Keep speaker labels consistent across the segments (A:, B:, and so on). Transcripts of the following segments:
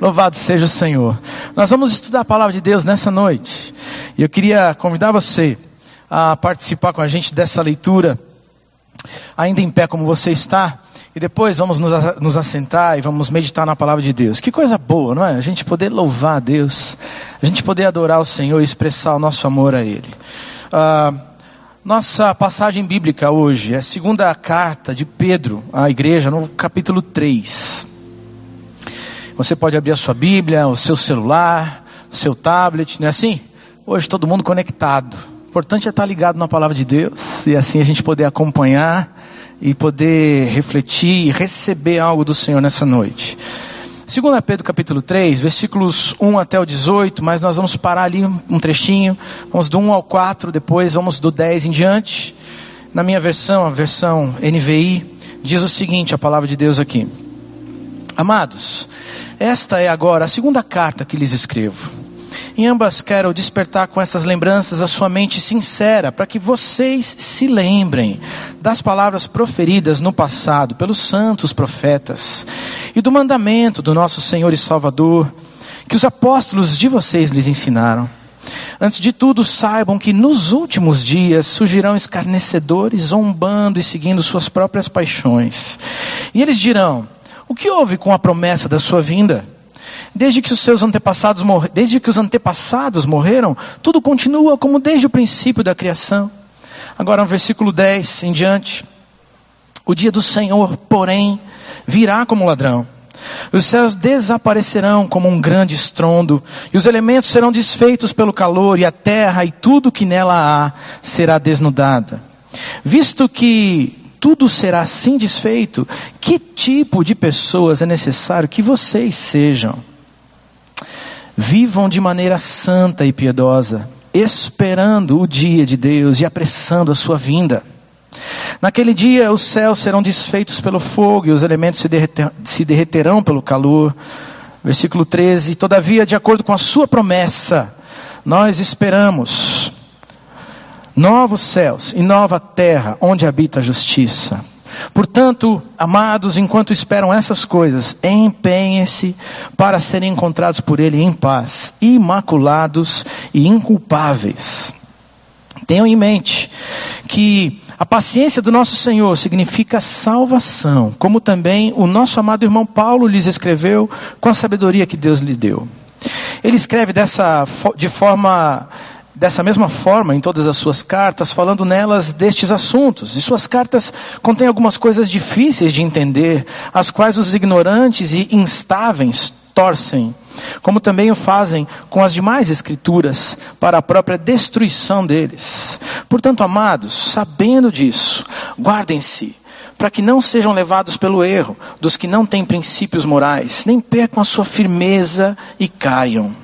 A: Louvado seja o Senhor. Nós vamos estudar a palavra de Deus nessa noite. E eu queria convidar você a participar com a gente dessa leitura, ainda em pé como você está. E depois vamos nos assentar e vamos meditar na palavra de Deus. Que coisa boa, não é? A gente poder louvar a Deus, a gente poder adorar o Senhor e expressar o nosso amor a Ele. Ah, nossa passagem bíblica hoje é a segunda carta de Pedro à igreja, no capítulo 3. Você pode abrir a sua Bíblia, o seu celular, seu tablet, não é assim? Hoje todo mundo conectado. O importante é estar ligado na palavra de Deus e assim a gente poder acompanhar e poder refletir e receber algo do Senhor nessa noite. 2 Pedro capítulo 3, versículos 1 até o 18, mas nós vamos parar ali um trechinho, vamos do 1 ao 4, depois vamos do 10 em diante. Na minha versão, a versão NVI, diz o seguinte, a palavra de Deus aqui. Amados, esta é agora a segunda carta que lhes escrevo. Em ambas quero despertar com essas lembranças a sua mente sincera, para que vocês se lembrem das palavras proferidas no passado pelos santos profetas e do mandamento do nosso Senhor e Salvador, que os apóstolos de vocês lhes ensinaram. Antes de tudo, saibam que nos últimos dias surgirão escarnecedores, zombando e seguindo suas próprias paixões. E eles dirão: o que houve com a promessa da sua vinda? Desde que os seus antepassados morreram, desde que os antepassados morreram, tudo continua como desde o princípio da criação. Agora no versículo 10 em diante. O dia do Senhor, porém, virá como ladrão. Os céus desaparecerão como um grande estrondo, e os elementos serão desfeitos pelo calor, e a terra e tudo que nela há será desnudada. Visto que tudo será assim desfeito, que tipo de pessoas é necessário que vocês sejam? Vivam de maneira santa e piedosa, esperando o dia de Deus e apressando a sua vinda. Naquele dia os céus serão desfeitos pelo fogo e os elementos se, derreter, se derreterão pelo calor. Versículo 13: Todavia, de acordo com a sua promessa, nós esperamos novos céus e nova terra onde habita a justiça. Portanto, amados, enquanto esperam essas coisas, empenhem-se para serem encontrados por Ele em paz, imaculados e inculpáveis. Tenham em mente que a paciência do nosso Senhor significa salvação, como também o nosso amado irmão Paulo lhes escreveu com a sabedoria que Deus lhe deu. Ele escreve dessa de forma dessa mesma forma em todas as suas cartas, falando nelas destes assuntos. E suas cartas contêm algumas coisas difíceis de entender, as quais os ignorantes e instáveis torcem, como também o fazem com as demais escrituras, para a própria destruição deles. Portanto, amados, sabendo disso, guardem-se para que não sejam levados pelo erro dos que não têm princípios morais, nem percam a sua firmeza e caiam.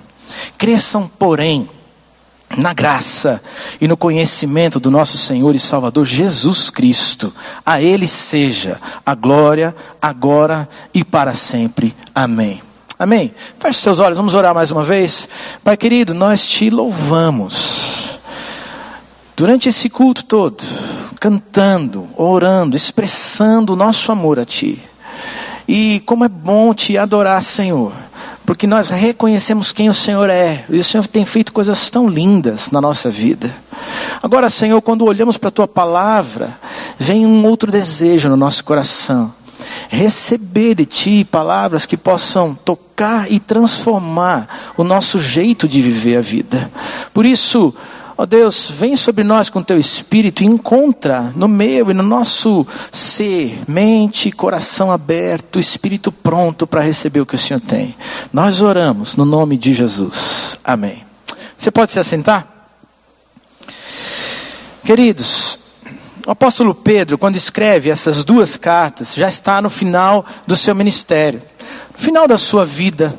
A: Cresçam, porém, na graça e no conhecimento do nosso Senhor e Salvador Jesus Cristo. A Ele seja a glória, agora e para sempre. Amém. Amém. Feche seus olhos, vamos orar mais uma vez. Pai querido, nós te louvamos. Durante esse culto todo, cantando, orando, expressando o nosso amor a Ti. E como é bom te adorar, Senhor porque nós reconhecemos quem o Senhor é, e o Senhor tem feito coisas tão lindas na nossa vida. Agora, Senhor, quando olhamos para a tua palavra, vem um outro desejo no nosso coração. Receber de ti palavras que possam tocar e transformar o nosso jeito de viver a vida. Por isso, Ó oh Deus, vem sobre nós com teu espírito e encontra no meu e no nosso ser, mente, coração aberto, espírito pronto para receber o que o Senhor tem. Nós oramos no nome de Jesus. Amém. Você pode se assentar? Queridos, o apóstolo Pedro, quando escreve essas duas cartas, já está no final do seu ministério, no final da sua vida.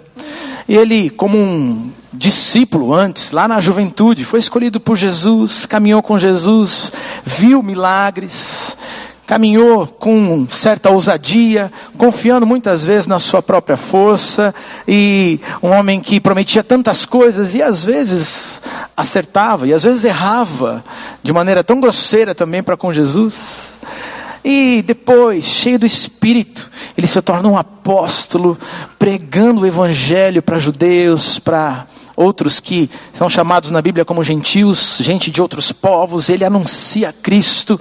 A: Ele, como um discípulo antes, lá na juventude, foi escolhido por Jesus, caminhou com Jesus, viu milagres, caminhou com certa ousadia, confiando muitas vezes na sua própria força, e um homem que prometia tantas coisas e às vezes acertava e às vezes errava de maneira tão grosseira também para com Jesus. E depois, cheio do Espírito, ele se torna um apóstolo, pregando o Evangelho para judeus, para outros que são chamados na Bíblia como gentios, gente de outros povos, ele anuncia Cristo,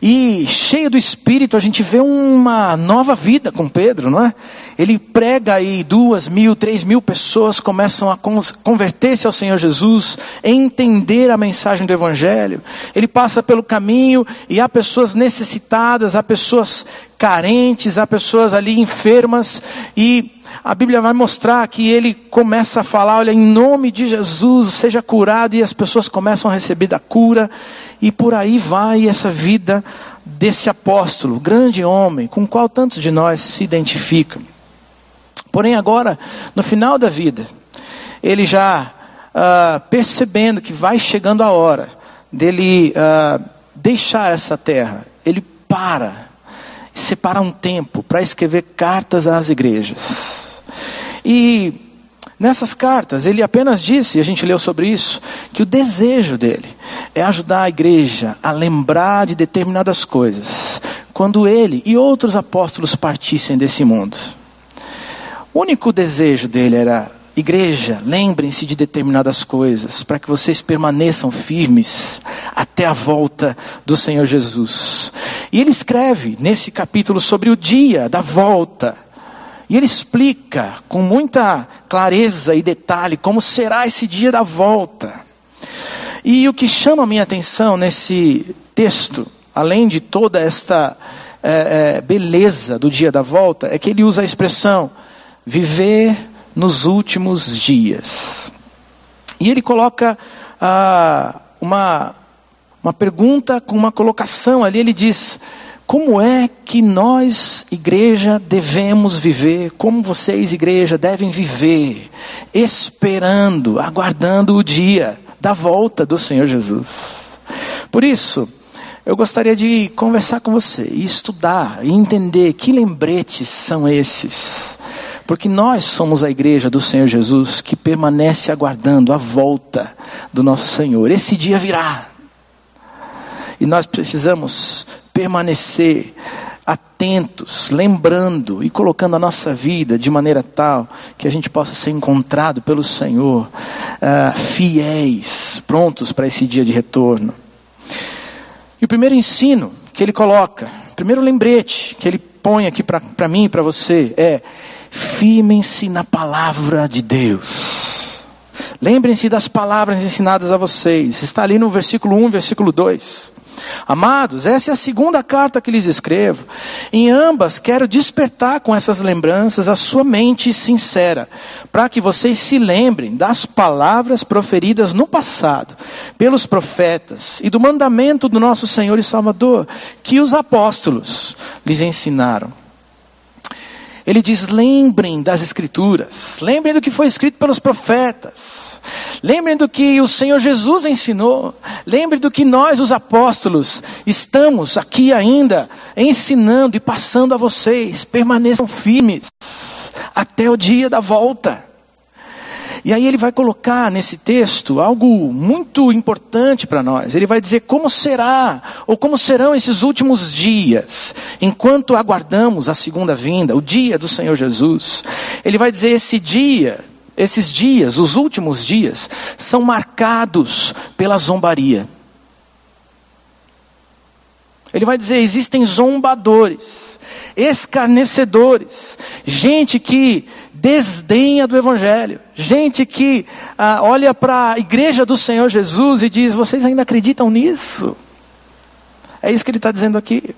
A: e cheio do Espírito, a gente vê uma nova vida com Pedro, não é? Ele prega e duas mil, três mil pessoas começam a converter-se ao Senhor Jesus, entender a mensagem do Evangelho. Ele passa pelo caminho e há pessoas necessitadas, há pessoas carentes, há pessoas ali enfermas, e a Bíblia vai mostrar que ele começa a falar: olha, em nome de Jesus, seja curado, e as pessoas começam a receber da cura, e por aí vai essa vida desse apóstolo, grande homem, com o qual tantos de nós se identificam. Porém, agora, no final da vida, ele já uh, percebendo que vai chegando a hora dele uh, deixar essa terra, ele para, separa um tempo para escrever cartas às igrejas. E nessas cartas, ele apenas disse, e a gente leu sobre isso, que o desejo dele é ajudar a igreja a lembrar de determinadas coisas, quando ele e outros apóstolos partissem desse mundo. O único desejo dele era Igreja, lembrem-se de determinadas coisas, para que vocês permaneçam firmes até a volta do Senhor Jesus. E ele escreve nesse capítulo sobre o dia da volta e ele explica com muita clareza e detalhe como será esse dia da volta. E o que chama a minha atenção nesse texto, além de toda esta é, é, beleza do dia da volta, é que ele usa a expressão viver nos últimos dias. E ele coloca ah, uma, uma pergunta com uma colocação ali, ele diz como é que nós, igreja, devemos viver? Como vocês, igreja, devem viver? Esperando, aguardando o dia da volta do Senhor Jesus. Por isso, eu gostaria de conversar com você e estudar e entender que lembretes são esses. Porque nós somos a igreja do Senhor Jesus que permanece aguardando a volta do nosso Senhor. Esse dia virá. E nós precisamos permanecer atentos, lembrando e colocando a nossa vida de maneira tal que a gente possa ser encontrado pelo Senhor, uh, fiéis, prontos para esse dia de retorno. E o primeiro ensino que ele coloca, o primeiro lembrete que ele põe aqui para mim e para você é: firmem-se na palavra de Deus. Lembrem-se das palavras ensinadas a vocês. Está ali no versículo 1, versículo 2. Amados, essa é a segunda carta que lhes escrevo. Em ambas, quero despertar com essas lembranças a sua mente sincera, para que vocês se lembrem das palavras proferidas no passado pelos profetas e do mandamento do nosso Senhor e Salvador, que os apóstolos lhes ensinaram. Ele diz: lembrem das Escrituras, lembrem do que foi escrito pelos profetas, lembrem do que o Senhor Jesus ensinou, lembrem do que nós, os apóstolos, estamos aqui ainda ensinando e passando a vocês. Permaneçam firmes até o dia da volta. E aí ele vai colocar nesse texto algo muito importante para nós. Ele vai dizer como será, ou como serão esses últimos dias, enquanto aguardamos a segunda vinda, o dia do Senhor Jesus. Ele vai dizer esse dia, esses dias, os últimos dias, são marcados pela zombaria. Ele vai dizer: existem zombadores, escarnecedores, gente que desdenha do Evangelho, gente que ah, olha para a igreja do Senhor Jesus e diz: vocês ainda acreditam nisso? É isso que ele está dizendo aqui.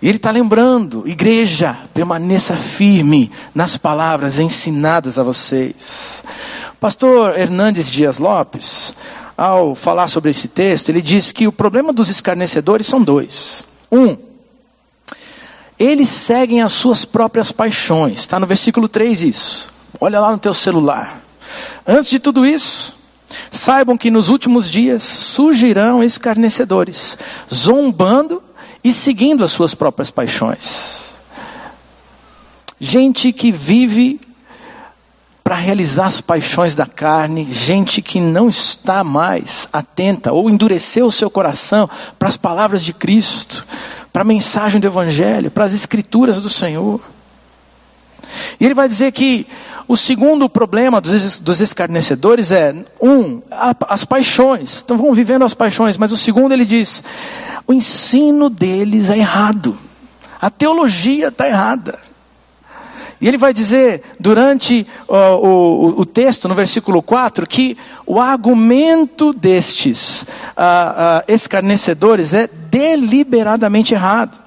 A: E ele está lembrando, igreja, permaneça firme nas palavras ensinadas a vocês. Pastor Hernandes Dias Lopes, ao falar sobre esse texto, ele diz que o problema dos escarnecedores são dois. Um, eles seguem as suas próprias paixões. Está no versículo 3 isso. Olha lá no teu celular. Antes de tudo isso, saibam que nos últimos dias surgirão escarnecedores, zombando e seguindo as suas próprias paixões. Gente que vive para realizar as paixões da carne, gente que não está mais atenta ou endureceu o seu coração para as palavras de Cristo, para a mensagem do Evangelho, para as Escrituras do Senhor. E ele vai dizer que o segundo problema dos, dos escarnecedores é, um, a, as paixões. Então vão vivendo as paixões, mas o segundo ele diz: o ensino deles é errado, a teologia está errada. E ele vai dizer, durante o, o, texto, no versículo 4, que o argumento destes uh, uh, escarnecedores é deliberadamente errado.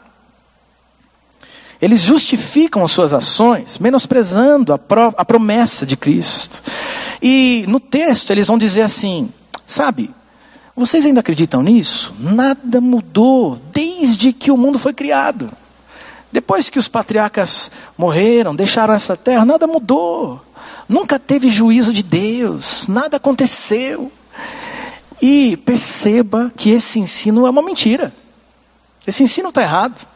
A: Eles justificam as suas ações, menosprezando a, pro, a promessa de Cristo. E no texto eles vão dizer assim: sabe, vocês ainda acreditam nisso? Nada mudou desde que o mundo foi criado. Depois que os patriarcas morreram, deixaram essa terra, nada mudou. Nunca teve juízo de Deus, nada aconteceu. E perceba que esse ensino é uma mentira. Esse ensino está errado.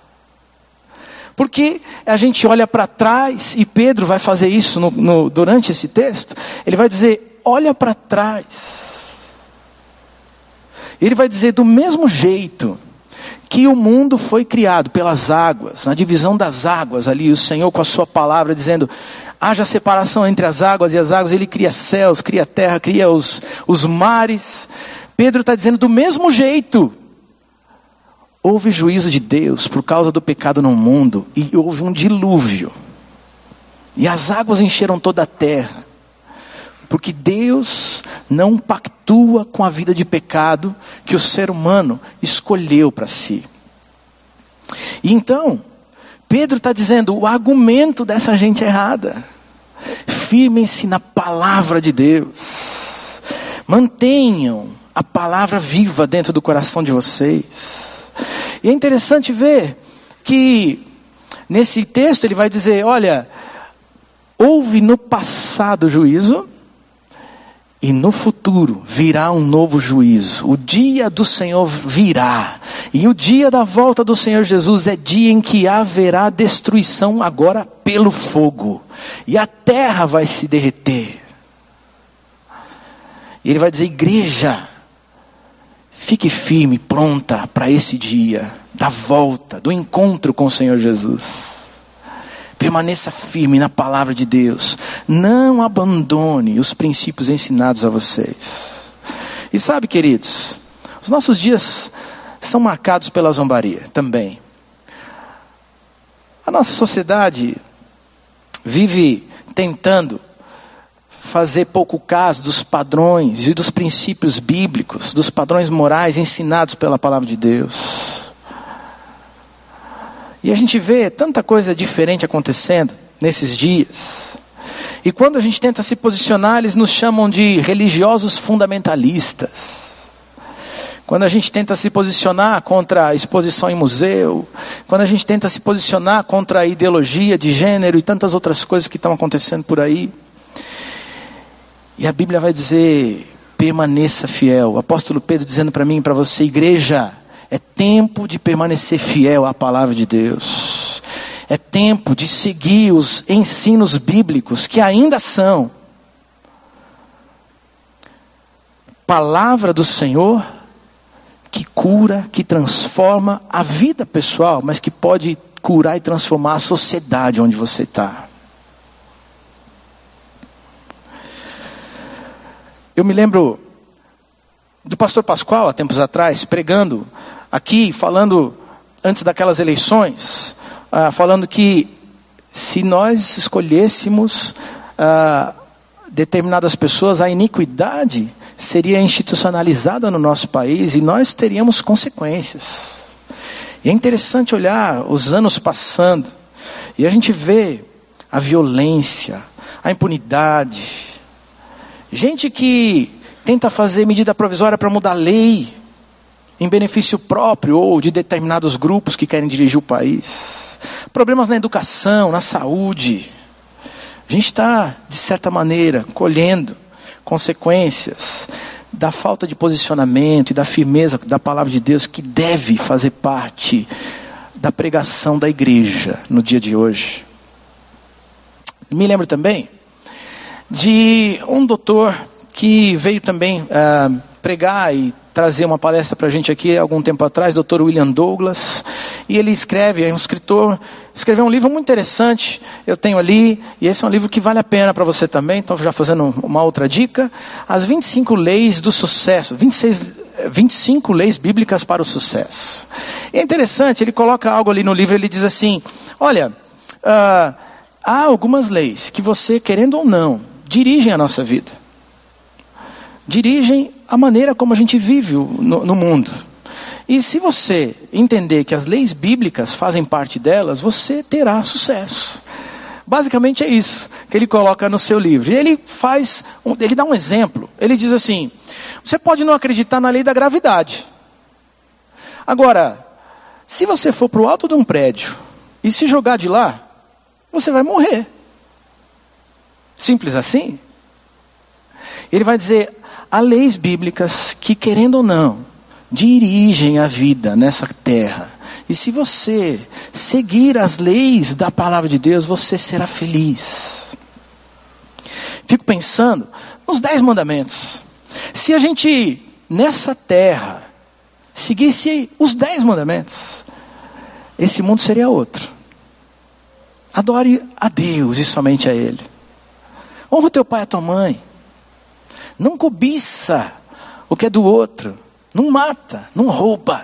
A: Porque a gente olha para trás, e Pedro vai fazer isso no, no, durante esse texto, ele vai dizer: olha para trás. Ele vai dizer: do mesmo jeito que o mundo foi criado pelas águas, na divisão das águas ali, o Senhor com a sua palavra dizendo: haja separação entre as águas e as águas, ele cria céus, cria terra, cria os, os mares. Pedro está dizendo: do mesmo jeito Houve juízo de Deus por causa do pecado no mundo e houve um dilúvio. E as águas encheram toda a terra. Porque Deus não pactua com a vida de pecado que o ser humano escolheu para si. E então, Pedro está dizendo: o argumento dessa gente errada. Firmem-se na palavra de Deus. Mantenham a palavra viva dentro do coração de vocês. E é interessante ver que nesse texto ele vai dizer: olha, houve no passado juízo, e no futuro virá um novo juízo. O dia do Senhor virá. E o dia da volta do Senhor Jesus é dia em que haverá destruição agora pelo fogo. E a terra vai se derreter. E ele vai dizer: igreja, Fique firme, pronta para esse dia da volta, do encontro com o Senhor Jesus. Permaneça firme na palavra de Deus. Não abandone os princípios ensinados a vocês. E sabe, queridos, os nossos dias são marcados pela zombaria também. A nossa sociedade vive tentando fazer pouco caso dos padrões e dos princípios bíblicos, dos padrões morais ensinados pela palavra de Deus. E a gente vê tanta coisa diferente acontecendo nesses dias. E quando a gente tenta se posicionar, eles nos chamam de religiosos fundamentalistas. Quando a gente tenta se posicionar contra a exposição em museu, quando a gente tenta se posicionar contra a ideologia de gênero e tantas outras coisas que estão acontecendo por aí, e a Bíblia vai dizer: permaneça fiel. O apóstolo Pedro dizendo para mim e para você, igreja, é tempo de permanecer fiel à palavra de Deus. É tempo de seguir os ensinos bíblicos que ainda são palavra do Senhor que cura, que transforma a vida pessoal, mas que pode curar e transformar a sociedade onde você está. Eu me lembro do pastor Pascoal, há tempos atrás, pregando aqui, falando, antes daquelas eleições, uh, falando que se nós escolhêssemos uh, determinadas pessoas, a iniquidade seria institucionalizada no nosso país e nós teríamos consequências. E é interessante olhar os anos passando e a gente vê a violência, a impunidade, Gente que tenta fazer medida provisória para mudar a lei em benefício próprio ou de determinados grupos que querem dirigir o país. Problemas na educação, na saúde. A gente está, de certa maneira, colhendo consequências da falta de posicionamento e da firmeza da palavra de Deus que deve fazer parte da pregação da igreja no dia de hoje. Me lembro também de um doutor que veio também uh, pregar e trazer uma palestra para a gente aqui algum tempo atrás, Dr. William Douglas, e ele escreve, é um escritor, escreveu um livro muito interessante, eu tenho ali, e esse é um livro que vale a pena para você também, então já fazendo uma outra dica, as 25 leis do sucesso, 26, 25 leis bíblicas para o sucesso. É interessante, ele coloca algo ali no livro, ele diz assim, olha, uh, há algumas leis que você, querendo ou não, dirigem a nossa vida dirigem a maneira como a gente vive no, no mundo. E se você entender que as leis bíblicas fazem parte delas, você terá sucesso. Basicamente é isso que ele coloca no seu livro. E ele faz, ele dá um exemplo. Ele diz assim: você pode não acreditar na lei da gravidade. Agora, se você for para o alto de um prédio e se jogar de lá, você vai morrer. Simples assim. Ele vai dizer: há leis bíblicas que, querendo ou não, dirigem a vida nessa terra. E se você seguir as leis da palavra de Deus, você será feliz. Fico pensando nos dez mandamentos. Se a gente, nessa terra, seguisse os dez mandamentos, esse mundo seria outro. Adore a Deus e somente a Ele. Honra teu pai e a tua mãe. Não cobiça o que é do outro. Não mata, não rouba.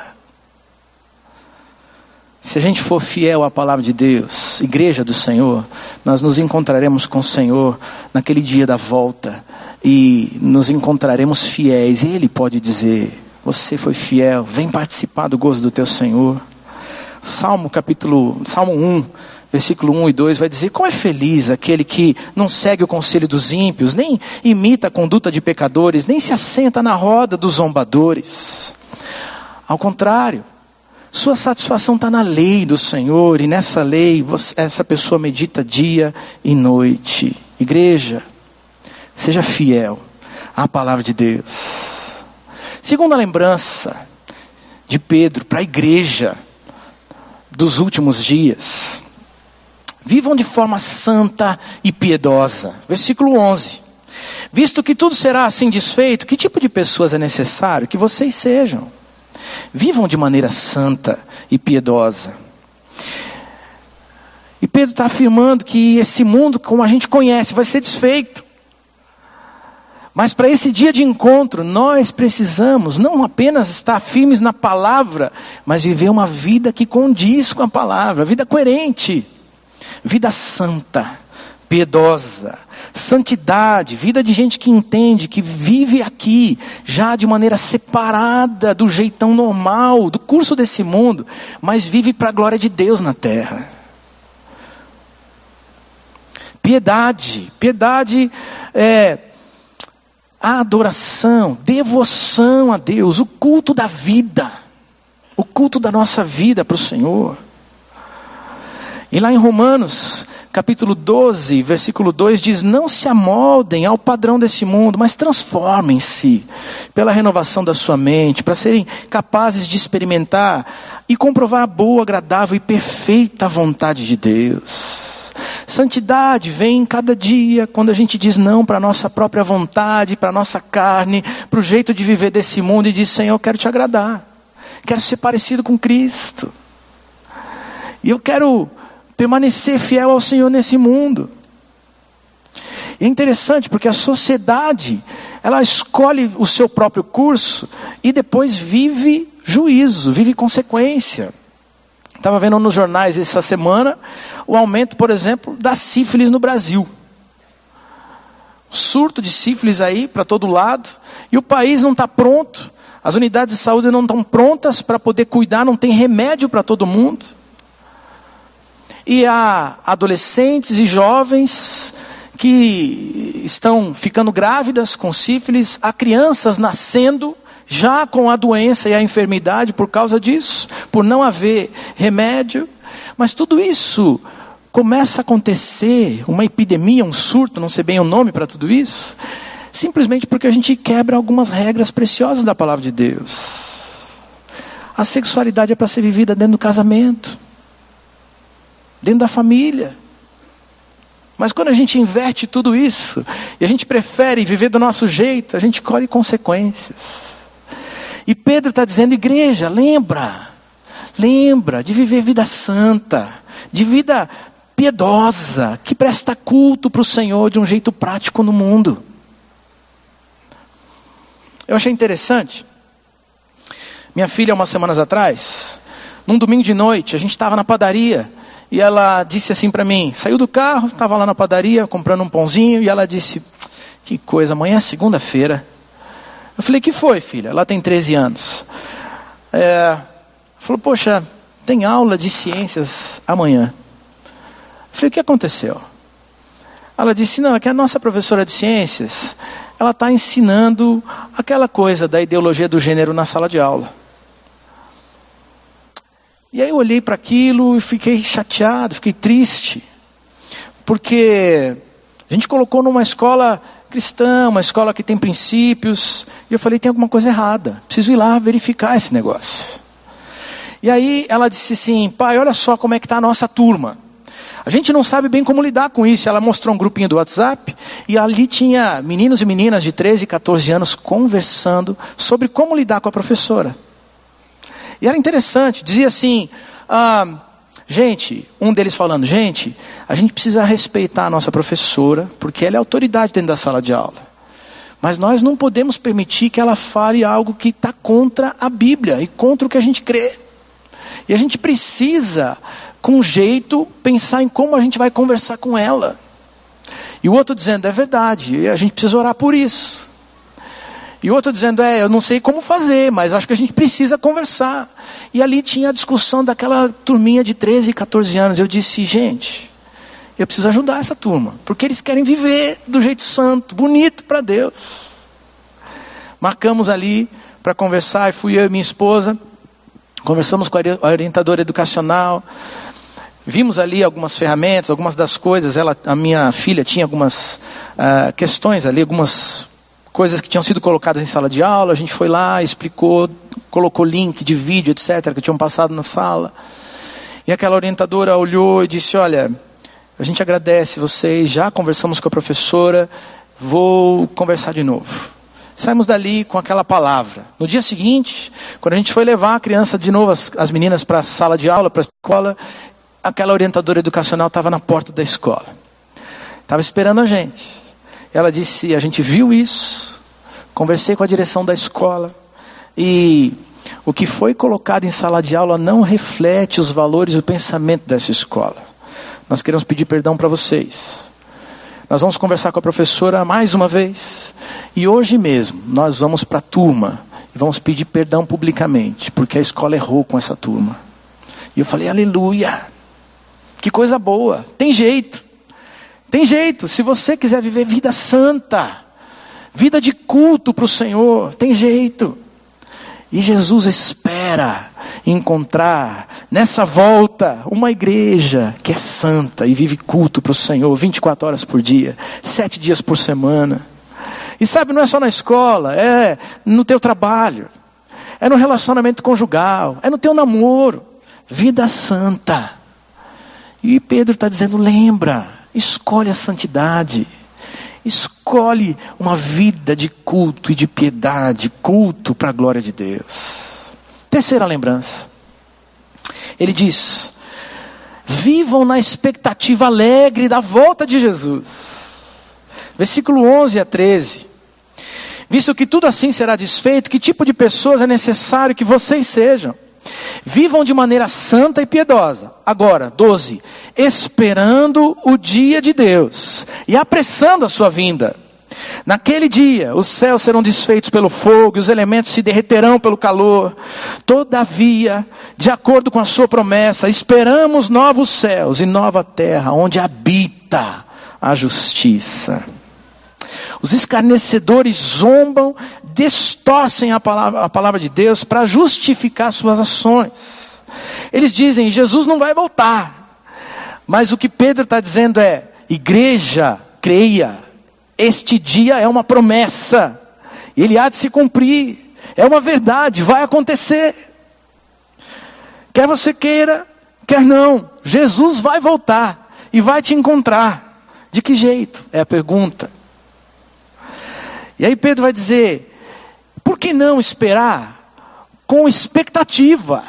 A: Se a gente for fiel à palavra de Deus, igreja do Senhor, nós nos encontraremos com o Senhor naquele dia da volta e nos encontraremos fiéis. Ele pode dizer: Você foi fiel, vem participar do gozo do teu Senhor. Salmo capítulo, Salmo 1, versículo 1 e 2 vai dizer: Como é feliz aquele que não segue o conselho dos ímpios, nem imita a conduta de pecadores, nem se assenta na roda dos zombadores. Ao contrário, sua satisfação está na lei do Senhor, e nessa lei você, essa pessoa medita dia e noite. Igreja, seja fiel à palavra de Deus. Segunda lembrança de Pedro para a igreja dos últimos dias. Vivam de forma santa e piedosa. Versículo 11. Visto que tudo será assim desfeito, que tipo de pessoas é necessário que vocês sejam? Vivam de maneira santa e piedosa. E Pedro está afirmando que esse mundo, como a gente conhece, vai ser desfeito. Mas para esse dia de encontro, nós precisamos não apenas estar firmes na palavra, mas viver uma vida que condiz com a palavra, vida coerente vida santa, piedosa, santidade, vida de gente que entende, que vive aqui, já de maneira separada do jeitão normal, do curso desse mundo, mas vive para a glória de Deus na terra. Piedade, piedade é a adoração, devoção a Deus, o culto da vida, o culto da nossa vida para o Senhor. E lá em Romanos, capítulo 12, versículo 2 diz: Não se amoldem ao padrão desse mundo, mas transformem-se pela renovação da sua mente, para serem capazes de experimentar e comprovar a boa, agradável e perfeita vontade de Deus. Santidade vem cada dia quando a gente diz não para a nossa própria vontade, para a nossa carne, para o jeito de viver desse mundo e diz: Senhor, eu quero te agradar, quero ser parecido com Cristo. E eu quero permanecer fiel ao Senhor nesse mundo. é interessante porque a sociedade, ela escolhe o seu próprio curso e depois vive juízo, vive consequência. Estava vendo nos jornais essa semana o aumento, por exemplo, da sífilis no Brasil. Surto de sífilis aí para todo lado, e o país não está pronto, as unidades de saúde não estão prontas para poder cuidar, não tem remédio para todo mundo. E há adolescentes e jovens que estão ficando grávidas com sífilis, há crianças nascendo já com a doença e a enfermidade por causa disso, por não haver remédio. Mas tudo isso começa a acontecer, uma epidemia, um surto, não sei bem o nome para tudo isso, simplesmente porque a gente quebra algumas regras preciosas da palavra de Deus. A sexualidade é para ser vivida dentro do casamento dentro da família. Mas quando a gente inverte tudo isso, e a gente prefere viver do nosso jeito, a gente colhe consequências. E Pedro está dizendo, igreja, lembra, lembra de viver vida santa, de vida piedosa, que presta culto para o Senhor de um jeito prático no mundo. Eu achei interessante. Minha filha, umas semanas atrás, num domingo de noite, a gente estava na padaria e ela disse assim para mim: saiu do carro, estava lá na padaria comprando um pãozinho e ela disse: Que coisa, amanhã é segunda-feira. Eu falei: Que foi, filha? Ela tem 13 anos. É, falou: Poxa, tem aula de ciências amanhã. Eu falei: O que aconteceu? Ela disse: Não, é que a nossa professora de ciências ela está ensinando aquela coisa da ideologia do gênero na sala de aula. E aí eu olhei para aquilo e fiquei chateado, fiquei triste, porque a gente colocou numa escola cristã, uma escola que tem princípios, e eu falei: tem alguma coisa errada, preciso ir lá verificar esse negócio. E aí ela disse assim: pai, olha só como é que está a nossa turma. A gente não sabe bem como lidar com isso. Ela mostrou um grupinho do WhatsApp e ali tinha meninos e meninas de 13 e 14 anos conversando sobre como lidar com a professora. E era interessante, dizia assim: ah, gente, um deles falando, gente, a gente precisa respeitar a nossa professora, porque ela é autoridade dentro da sala de aula. Mas nós não podemos permitir que ela fale algo que está contra a Bíblia e contra o que a gente crê. E a gente precisa com jeito, pensar em como a gente vai conversar com ela. E o outro dizendo, é verdade, a gente precisa orar por isso. E outro dizendo, é, eu não sei como fazer, mas acho que a gente precisa conversar. E ali tinha a discussão daquela turminha de 13, 14 anos. Eu disse, gente, eu preciso ajudar essa turma, porque eles querem viver do jeito santo, bonito para Deus. Marcamos ali para conversar, e fui eu e minha esposa, conversamos com a orientadora educacional, Vimos ali algumas ferramentas, algumas das coisas. Ela, a minha filha tinha algumas uh, questões ali, algumas coisas que tinham sido colocadas em sala de aula. A gente foi lá, explicou, colocou link de vídeo, etc., que tinham passado na sala. E aquela orientadora olhou e disse: Olha, a gente agradece vocês, já conversamos com a professora, vou conversar de novo. Saímos dali com aquela palavra. No dia seguinte, quando a gente foi levar a criança de novo, as, as meninas para a sala de aula, para a escola, aquela orientadora educacional estava na porta da escola. Estava esperando a gente. Ela disse: A gente viu isso, conversei com a direção da escola, e o que foi colocado em sala de aula não reflete os valores e o pensamento dessa escola. Nós queremos pedir perdão para vocês. Nós vamos conversar com a professora mais uma vez. E hoje mesmo nós vamos para a turma e vamos pedir perdão publicamente, porque a escola errou com essa turma. E eu falei, aleluia. Que coisa boa. Tem jeito. Tem jeito. Se você quiser viver vida santa, vida de culto para o Senhor, tem jeito. E Jesus espera encontrar nessa volta uma igreja que é santa e vive culto para o Senhor 24 horas por dia, sete dias por semana. E sabe, não é só na escola, é no teu trabalho, é no relacionamento conjugal, é no teu namoro. Vida santa. E Pedro está dizendo: lembra, escolhe a santidade, escolhe uma vida de culto e de piedade, culto para a glória de Deus. Terceira lembrança, ele diz: vivam na expectativa alegre da volta de Jesus. Versículo 11 a 13. Visto que tudo assim será desfeito, que tipo de pessoas é necessário que vocês sejam? Vivam de maneira santa e piedosa. Agora, 12. Esperando o dia de Deus e apressando a sua vinda. Naquele dia, os céus serão desfeitos pelo fogo, e os elementos se derreterão pelo calor. Todavia, de acordo com a sua promessa, esperamos novos céus e nova terra, onde habita a justiça. Os escarnecedores zombam, distorcem a palavra, a palavra de Deus para justificar suas ações. Eles dizem: Jesus não vai voltar. Mas o que Pedro está dizendo é: igreja, creia, este dia é uma promessa, ele há de se cumprir, é uma verdade, vai acontecer. Quer você queira, quer não, Jesus vai voltar e vai te encontrar. De que jeito? É a pergunta. E aí Pedro vai dizer: por que não esperar com expectativa,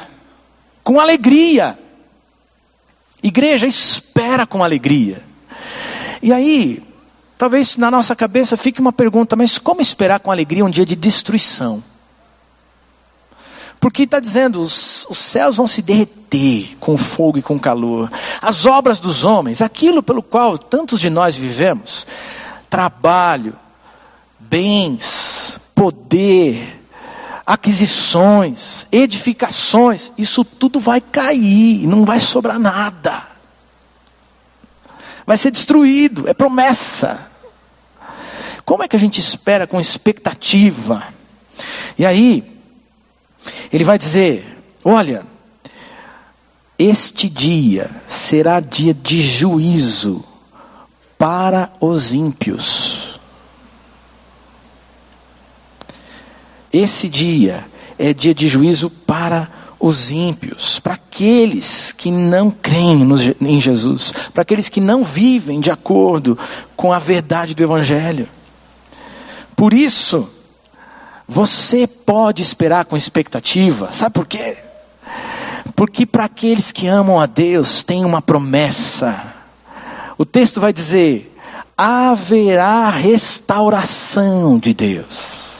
A: com alegria? Igreja, espera com alegria. E aí, talvez na nossa cabeça fique uma pergunta: mas como esperar com alegria um dia de destruição? Porque está dizendo, os, os, céus vão se derreter com fogo e com calor. As obras dos homens, aquilo pelo qual tantos de nós vivemos, trabalho, bens, poder, aquisições, edificações, isso tudo vai cair, não vai sobrar nada. Vai ser destruído, é promessa. Como é que a gente espera com expectativa? E aí, ele vai dizer: olha, este dia será dia de juízo para os ímpios. Esse dia é dia de juízo para os ímpios, para aqueles que não creem em Jesus, para aqueles que não vivem de acordo com a verdade do Evangelho. Por isso, você pode esperar com expectativa, sabe por quê? Porque para aqueles que amam a Deus tem uma promessa. O texto vai dizer: haverá restauração de Deus.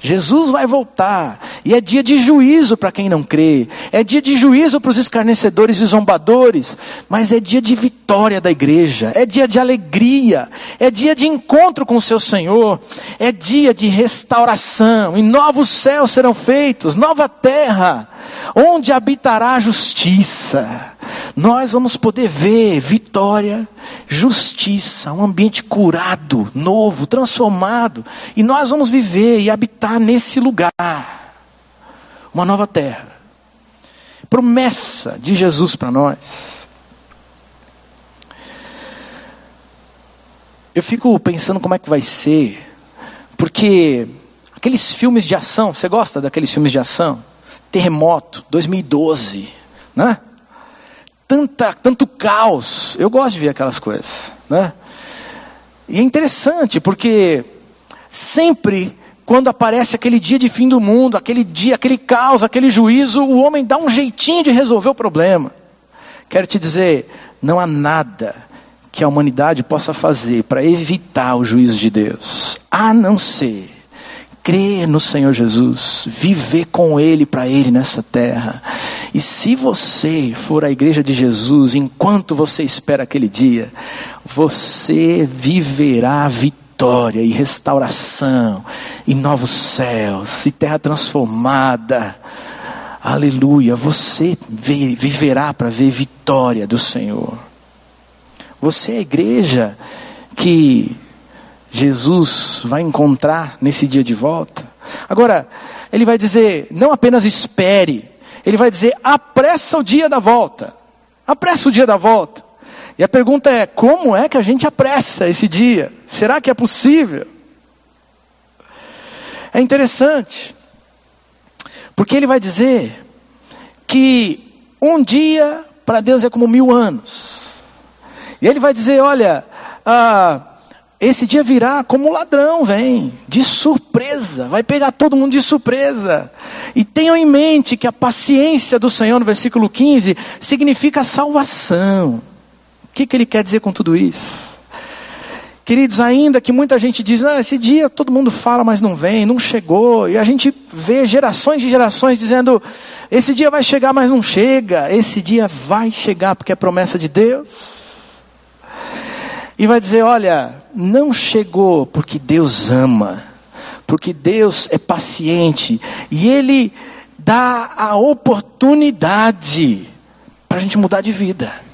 A: Jesus vai voltar, e é dia de juízo para quem não crê, é dia de juízo para os escarnecedores e zombadores, mas é dia de vitória da igreja, é dia de alegria, é dia de encontro com o seu Senhor, é dia de restauração, e novos céus serão feitos, nova terra, onde habitará a justiça. Nós vamos poder ver vitória, justiça, um ambiente curado, novo, transformado, e nós vamos viver e habitar nesse lugar uma nova terra. Promessa de Jesus para nós. Eu fico pensando como é que vai ser, porque aqueles filmes de ação, você gosta daqueles filmes de ação? Terremoto, 2012, né? Tanta, tanto caos. Eu gosto de ver aquelas coisas, né? E é interessante porque sempre quando aparece aquele dia de fim do mundo, aquele dia, aquele caos, aquele juízo, o homem dá um jeitinho de resolver o problema. Quero te dizer, não há nada que a humanidade possa fazer para evitar o juízo de Deus, a não ser crer no Senhor Jesus, viver com Ele para Ele nessa terra. E se você for a igreja de Jesus, enquanto você espera aquele dia, você viverá a vitória e restauração, e novos céus, e terra transformada. Aleluia, você viverá para ver vitória do Senhor. Você é a igreja que Jesus vai encontrar nesse dia de volta. Agora, ele vai dizer, não apenas espere, ele vai dizer, apressa o dia da volta. Apressa o dia da volta. E a pergunta é: como é que a gente apressa esse dia? Será que é possível? É interessante, porque ele vai dizer que um dia para Deus é como mil anos. E ele vai dizer: olha, ah, esse dia virá como ladrão vem, de surpresa, vai pegar todo mundo de surpresa. E tenham em mente que a paciência do Senhor, no versículo 15, significa salvação. Que, que ele quer dizer com tudo isso? Queridos, ainda que muita gente diz, ah, esse dia todo mundo fala, mas não vem, não chegou, e a gente vê gerações de gerações dizendo, esse dia vai chegar, mas não chega, esse dia vai chegar, porque é promessa de Deus. E vai dizer: olha, não chegou porque Deus ama, porque Deus é paciente e Ele dá a oportunidade para a gente mudar de vida.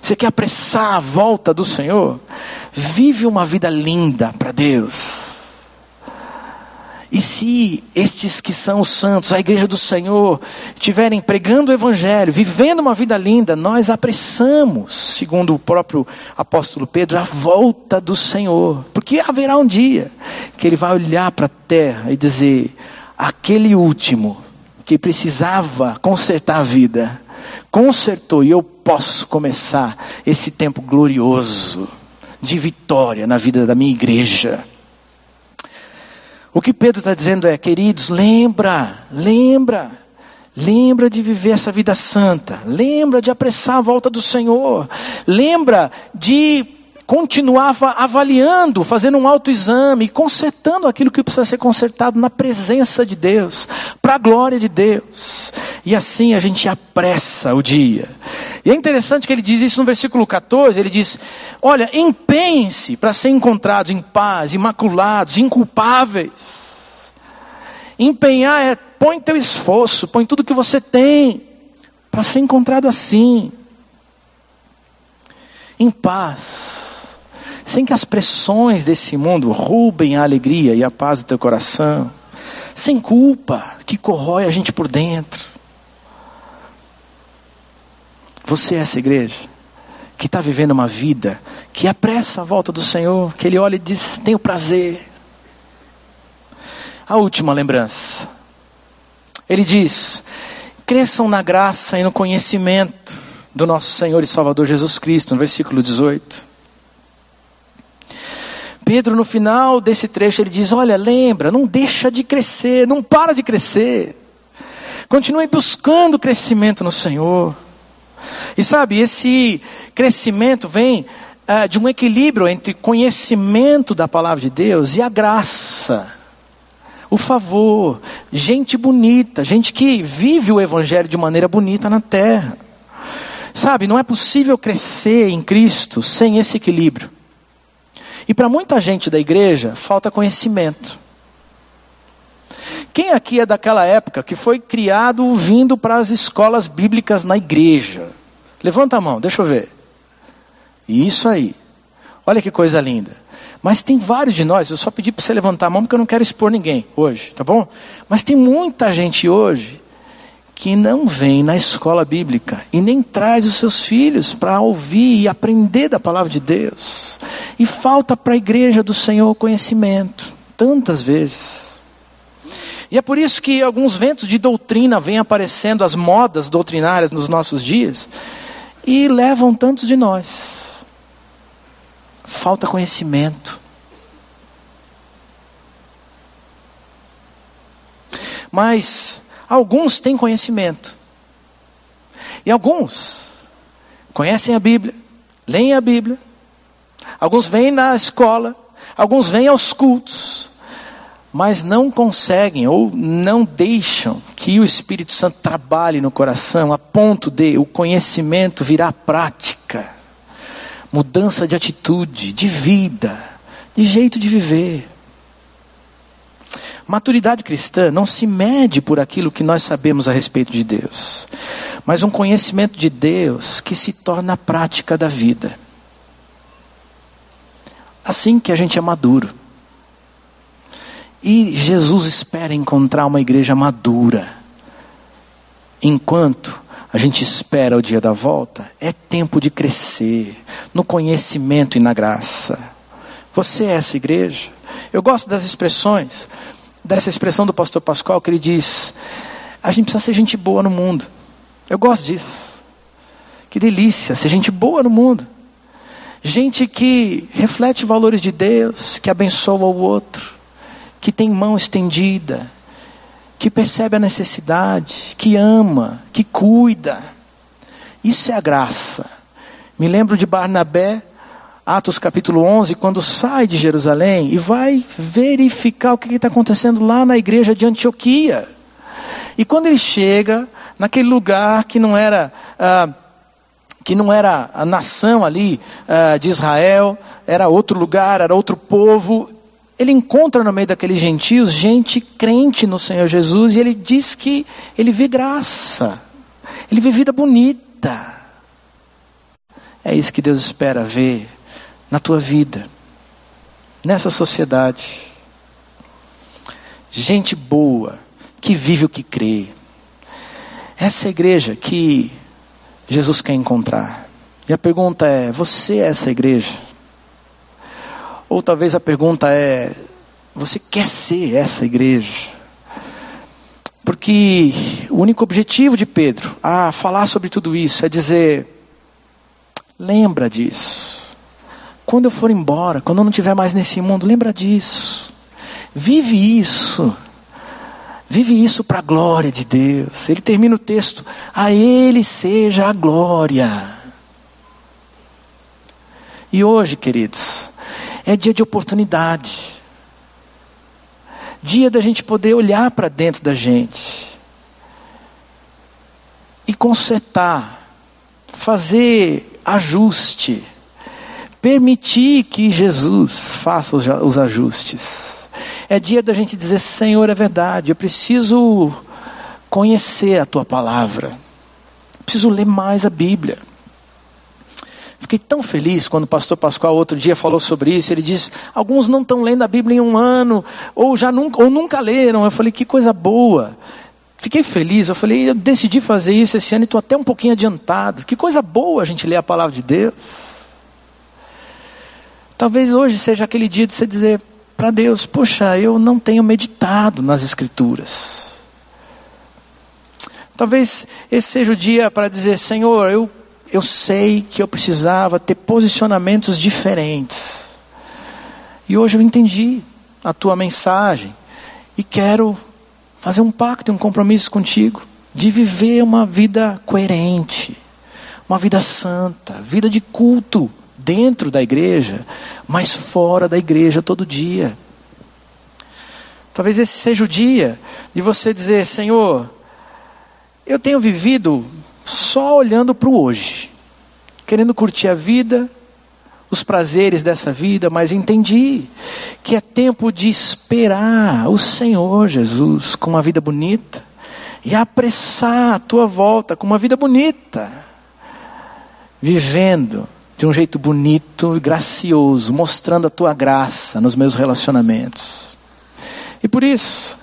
A: Você quer apressar a volta do Senhor? Vive uma vida linda para Deus. E se estes que são os santos, a igreja do Senhor, estiverem pregando o Evangelho, vivendo uma vida linda, nós apressamos, segundo o próprio apóstolo Pedro, a volta do Senhor. Porque haverá um dia que ele vai olhar para a terra e dizer: aquele último que precisava consertar a vida, consertou, e eu posso começar esse tempo glorioso de vitória na vida da minha igreja? O que Pedro está dizendo é, queridos, lembra, lembra, lembra de viver essa vida santa, lembra de apressar a volta do Senhor, lembra de continuava avaliando, fazendo um autoexame, consertando aquilo que precisa ser consertado na presença de Deus, para a glória de Deus. E assim a gente apressa o dia. E é interessante que ele diz isso no versículo 14, ele diz: "Olha, empenhem-se para ser encontrados em paz, imaculados, inculpáveis". Empenhar é põe teu esforço, põe tudo que você tem para ser encontrado assim. Em paz sem que as pressões desse mundo roubem a alegria e a paz do teu coração, sem culpa que corrói a gente por dentro. Você é essa igreja que está vivendo uma vida que apressa a volta do Senhor, que Ele olha e diz: Tenho prazer. A última lembrança. Ele diz: Cresçam na graça e no conhecimento do nosso Senhor e Salvador Jesus Cristo, no versículo 18. Pedro, no final desse trecho, ele diz: Olha, lembra, não deixa de crescer, não para de crescer. Continue buscando crescimento no Senhor. E sabe, esse crescimento vem uh, de um equilíbrio entre conhecimento da palavra de Deus e a graça, o favor, gente bonita, gente que vive o Evangelho de maneira bonita na terra. Sabe, não é possível crescer em Cristo sem esse equilíbrio. E para muita gente da igreja, falta conhecimento. Quem aqui é daquela época que foi criado vindo para as escolas bíblicas na igreja? Levanta a mão, deixa eu ver. Isso aí. Olha que coisa linda. Mas tem vários de nós, eu só pedi para você levantar a mão porque eu não quero expor ninguém hoje, tá bom? Mas tem muita gente hoje que não vem na escola bíblica e nem traz os seus filhos para ouvir e aprender da palavra de Deus. E falta para a igreja do Senhor conhecimento, tantas vezes. E é por isso que alguns ventos de doutrina vêm aparecendo, as modas doutrinárias nos nossos dias, e levam tantos de nós. Falta conhecimento. Mas Alguns têm conhecimento. E alguns conhecem a Bíblia, leem a Bíblia. Alguns vêm na escola, alguns vêm aos cultos, mas não conseguem ou não deixam que o Espírito Santo trabalhe no coração a ponto de o conhecimento virar prática, mudança de atitude, de vida, de jeito de viver. Maturidade cristã não se mede por aquilo que nós sabemos a respeito de Deus, mas um conhecimento de Deus que se torna a prática da vida. Assim que a gente é maduro. E Jesus espera encontrar uma igreja madura. Enquanto a gente espera o dia da volta, é tempo de crescer no conhecimento e na graça. Você é essa igreja? Eu gosto das expressões dessa expressão do pastor Pascoal que ele diz: a gente precisa ser gente boa no mundo. Eu gosto disso. Que delícia ser gente boa no mundo. Gente que reflete valores de Deus, que abençoa o outro, que tem mão estendida, que percebe a necessidade, que ama, que cuida. Isso é a graça. Me lembro de Barnabé Atos capítulo 11, quando sai de Jerusalém e vai verificar o que está acontecendo lá na igreja de Antioquia. E quando ele chega naquele lugar que não era ah, que não era a nação ali ah, de Israel, era outro lugar, era outro povo, ele encontra no meio daqueles gentios gente crente no Senhor Jesus e ele diz que ele vê graça, ele vê vida bonita. É isso que Deus espera ver na tua vida, nessa sociedade. Gente boa, que vive o que crê. Essa é a igreja que Jesus quer encontrar. E a pergunta é: você é essa igreja? Ou talvez a pergunta é: você quer ser essa igreja? Porque o único objetivo de Pedro a falar sobre tudo isso é dizer: lembra disso. Quando eu for embora, quando eu não estiver mais nesse mundo, lembra disso. Vive isso. Vive isso para a glória de Deus. Ele termina o texto: A Ele seja a glória. E hoje, queridos, é dia de oportunidade. Dia da gente poder olhar para dentro da gente e consertar, fazer ajuste, permitir que Jesus faça os ajustes. É dia da gente dizer: Senhor, é verdade, eu preciso conhecer a tua palavra, preciso ler mais a Bíblia. Fiquei tão feliz quando o pastor Pascoal outro dia falou sobre isso. Ele disse: alguns não estão lendo a Bíblia em um ano, ou já nunca, ou nunca leram. Eu falei: que coisa boa. Fiquei feliz. Eu falei: eu decidi fazer isso esse ano e estou até um pouquinho adiantado. Que coisa boa a gente ler a palavra de Deus. Talvez hoje seja aquele dia de você dizer: para Deus: Poxa, eu não tenho meditado nas Escrituras. Talvez esse seja o dia para dizer: Senhor, eu, eu sei que eu precisava ter posicionamentos diferentes. E hoje eu entendi a tua mensagem e quero fazer um pacto, um compromisso contigo de viver uma vida coerente, uma vida santa, vida de culto dentro da igreja, mas fora da igreja todo dia. Talvez esse seja o dia de você dizer: Senhor, eu tenho vivido só olhando para o hoje, querendo curtir a vida, os prazeres dessa vida, mas entendi que é tempo de esperar o Senhor Jesus com uma vida bonita e apressar a tua volta com uma vida bonita, vivendo de um jeito bonito e gracioso, mostrando a tua graça nos meus relacionamentos. E por isso,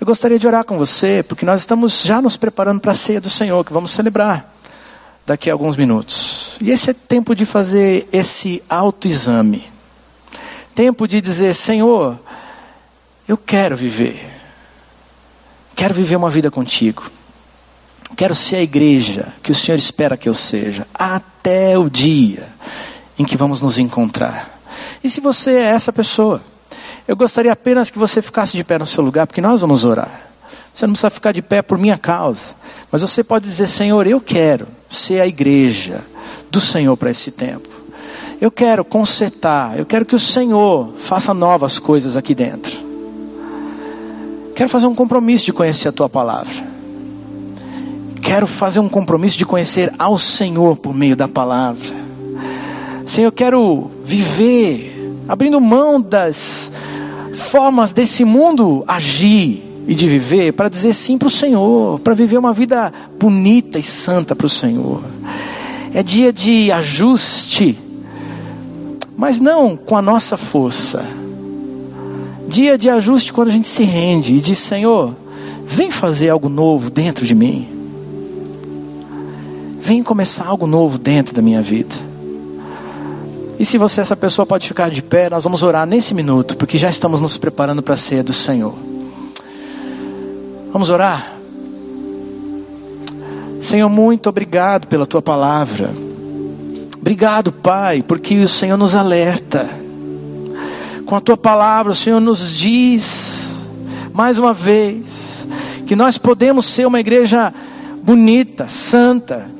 A: eu gostaria de orar com você, porque nós estamos já nos preparando para a ceia do Senhor, que vamos celebrar daqui a alguns minutos. E esse é tempo de fazer esse autoexame. Tempo de dizer, Senhor, eu quero viver. Quero viver uma vida contigo. Quero ser a igreja que o Senhor espera que eu seja, até o dia em que vamos nos encontrar. E se você é essa pessoa, eu gostaria apenas que você ficasse de pé no seu lugar, porque nós vamos orar. Você não precisa ficar de pé por minha causa, mas você pode dizer: Senhor, eu quero ser a igreja do Senhor para esse tempo. Eu quero consertar, eu quero que o Senhor faça novas coisas aqui dentro. Quero fazer um compromisso de conhecer a tua palavra quero fazer um compromisso de conhecer ao Senhor por meio da palavra. Senhor, eu quero viver abrindo mão das formas desse mundo agir e de viver para dizer sim para o Senhor, para viver uma vida bonita e santa para o Senhor. É dia de ajuste, mas não com a nossa força. Dia de ajuste quando a gente se rende e diz: Senhor, vem fazer algo novo dentro de mim. Vem começar algo novo dentro da minha vida. E se você, essa pessoa, pode ficar de pé, nós vamos orar nesse minuto, porque já estamos nos preparando para a ceia do Senhor. Vamos orar? Senhor, muito obrigado pela tua palavra. Obrigado, Pai, porque o Senhor nos alerta. Com a tua palavra, o Senhor nos diz, mais uma vez, que nós podemos ser uma igreja bonita, santa,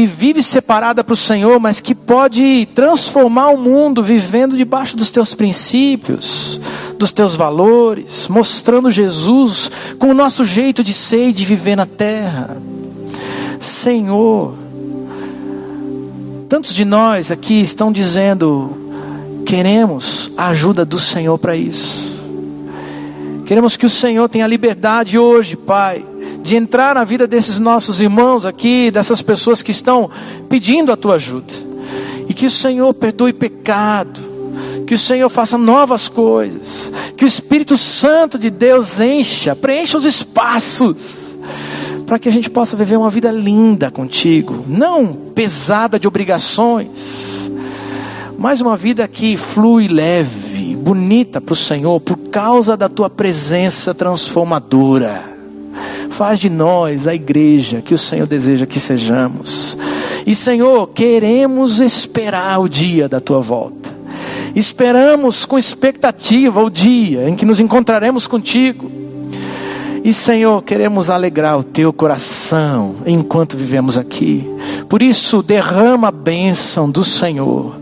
A: que vive separada para o Senhor, mas que pode transformar o mundo vivendo debaixo dos teus princípios, dos teus valores, mostrando Jesus com o nosso jeito de ser e de viver na terra. Senhor, tantos de nós aqui estão dizendo: queremos a ajuda do Senhor para isso. Queremos que o Senhor tenha liberdade hoje, Pai, de entrar na vida desses nossos irmãos aqui, dessas pessoas que estão pedindo a tua ajuda. E que o Senhor perdoe pecado, que o Senhor faça novas coisas, que o Espírito Santo de Deus encha, preencha os espaços, para que a gente possa viver uma vida linda contigo, não pesada de obrigações, mas uma vida que flui leve, bonita para o Senhor, por causa da tua presença transformadora. Faz de nós a igreja que o Senhor deseja que sejamos. E Senhor, queremos esperar o dia da tua volta. Esperamos com expectativa o dia em que nos encontraremos contigo. E Senhor, queremos alegrar o teu coração enquanto vivemos aqui. Por isso, derrama a bênção do Senhor.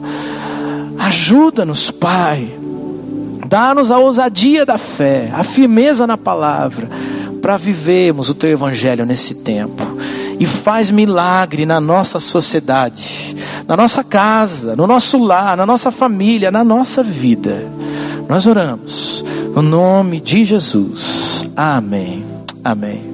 A: Ajuda-nos, Pai. Dá-nos a ousadia da fé, a firmeza na palavra, para vivermos o teu evangelho nesse tempo. E faz milagre na nossa sociedade, na nossa casa, no nosso lar, na nossa família, na nossa vida. Nós oramos no nome de Jesus. Amém. Amém.